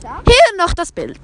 Hier noch das Bild.